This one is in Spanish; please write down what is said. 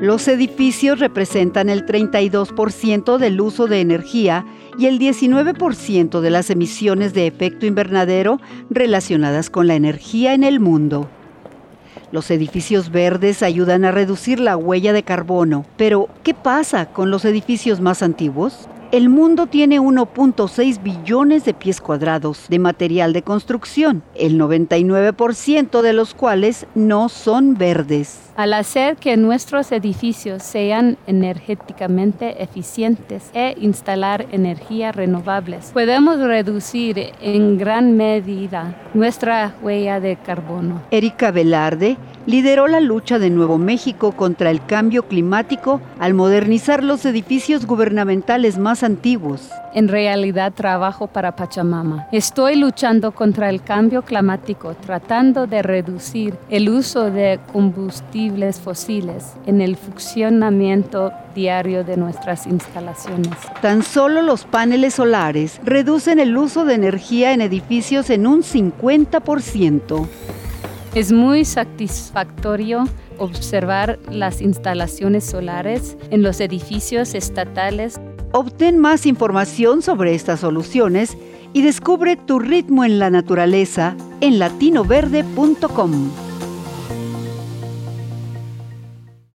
Los edificios representan el 32% del uso de energía y el 19% de las emisiones de efecto invernadero relacionadas con la energía en el mundo. Los edificios verdes ayudan a reducir la huella de carbono, pero ¿qué pasa con los edificios más antiguos? El mundo tiene 1.6 billones de pies cuadrados de material de construcción, el 99% de los cuales no son verdes. Al hacer que nuestros edificios sean energéticamente eficientes e instalar energías renovables, podemos reducir en gran medida nuestra huella de carbono. Erika Velarde lideró la lucha de Nuevo México contra el cambio climático al modernizar los edificios gubernamentales más antiguos. En realidad trabajo para Pachamama. Estoy luchando contra el cambio climático, tratando de reducir el uso de combustibles fósiles en el funcionamiento diario de nuestras instalaciones. Tan solo los paneles solares reducen el uso de energía en edificios en un 50%. Es muy satisfactorio observar las instalaciones solares en los edificios estatales. Obtén más información sobre estas soluciones y descubre tu ritmo en la naturaleza en latinoverde.com.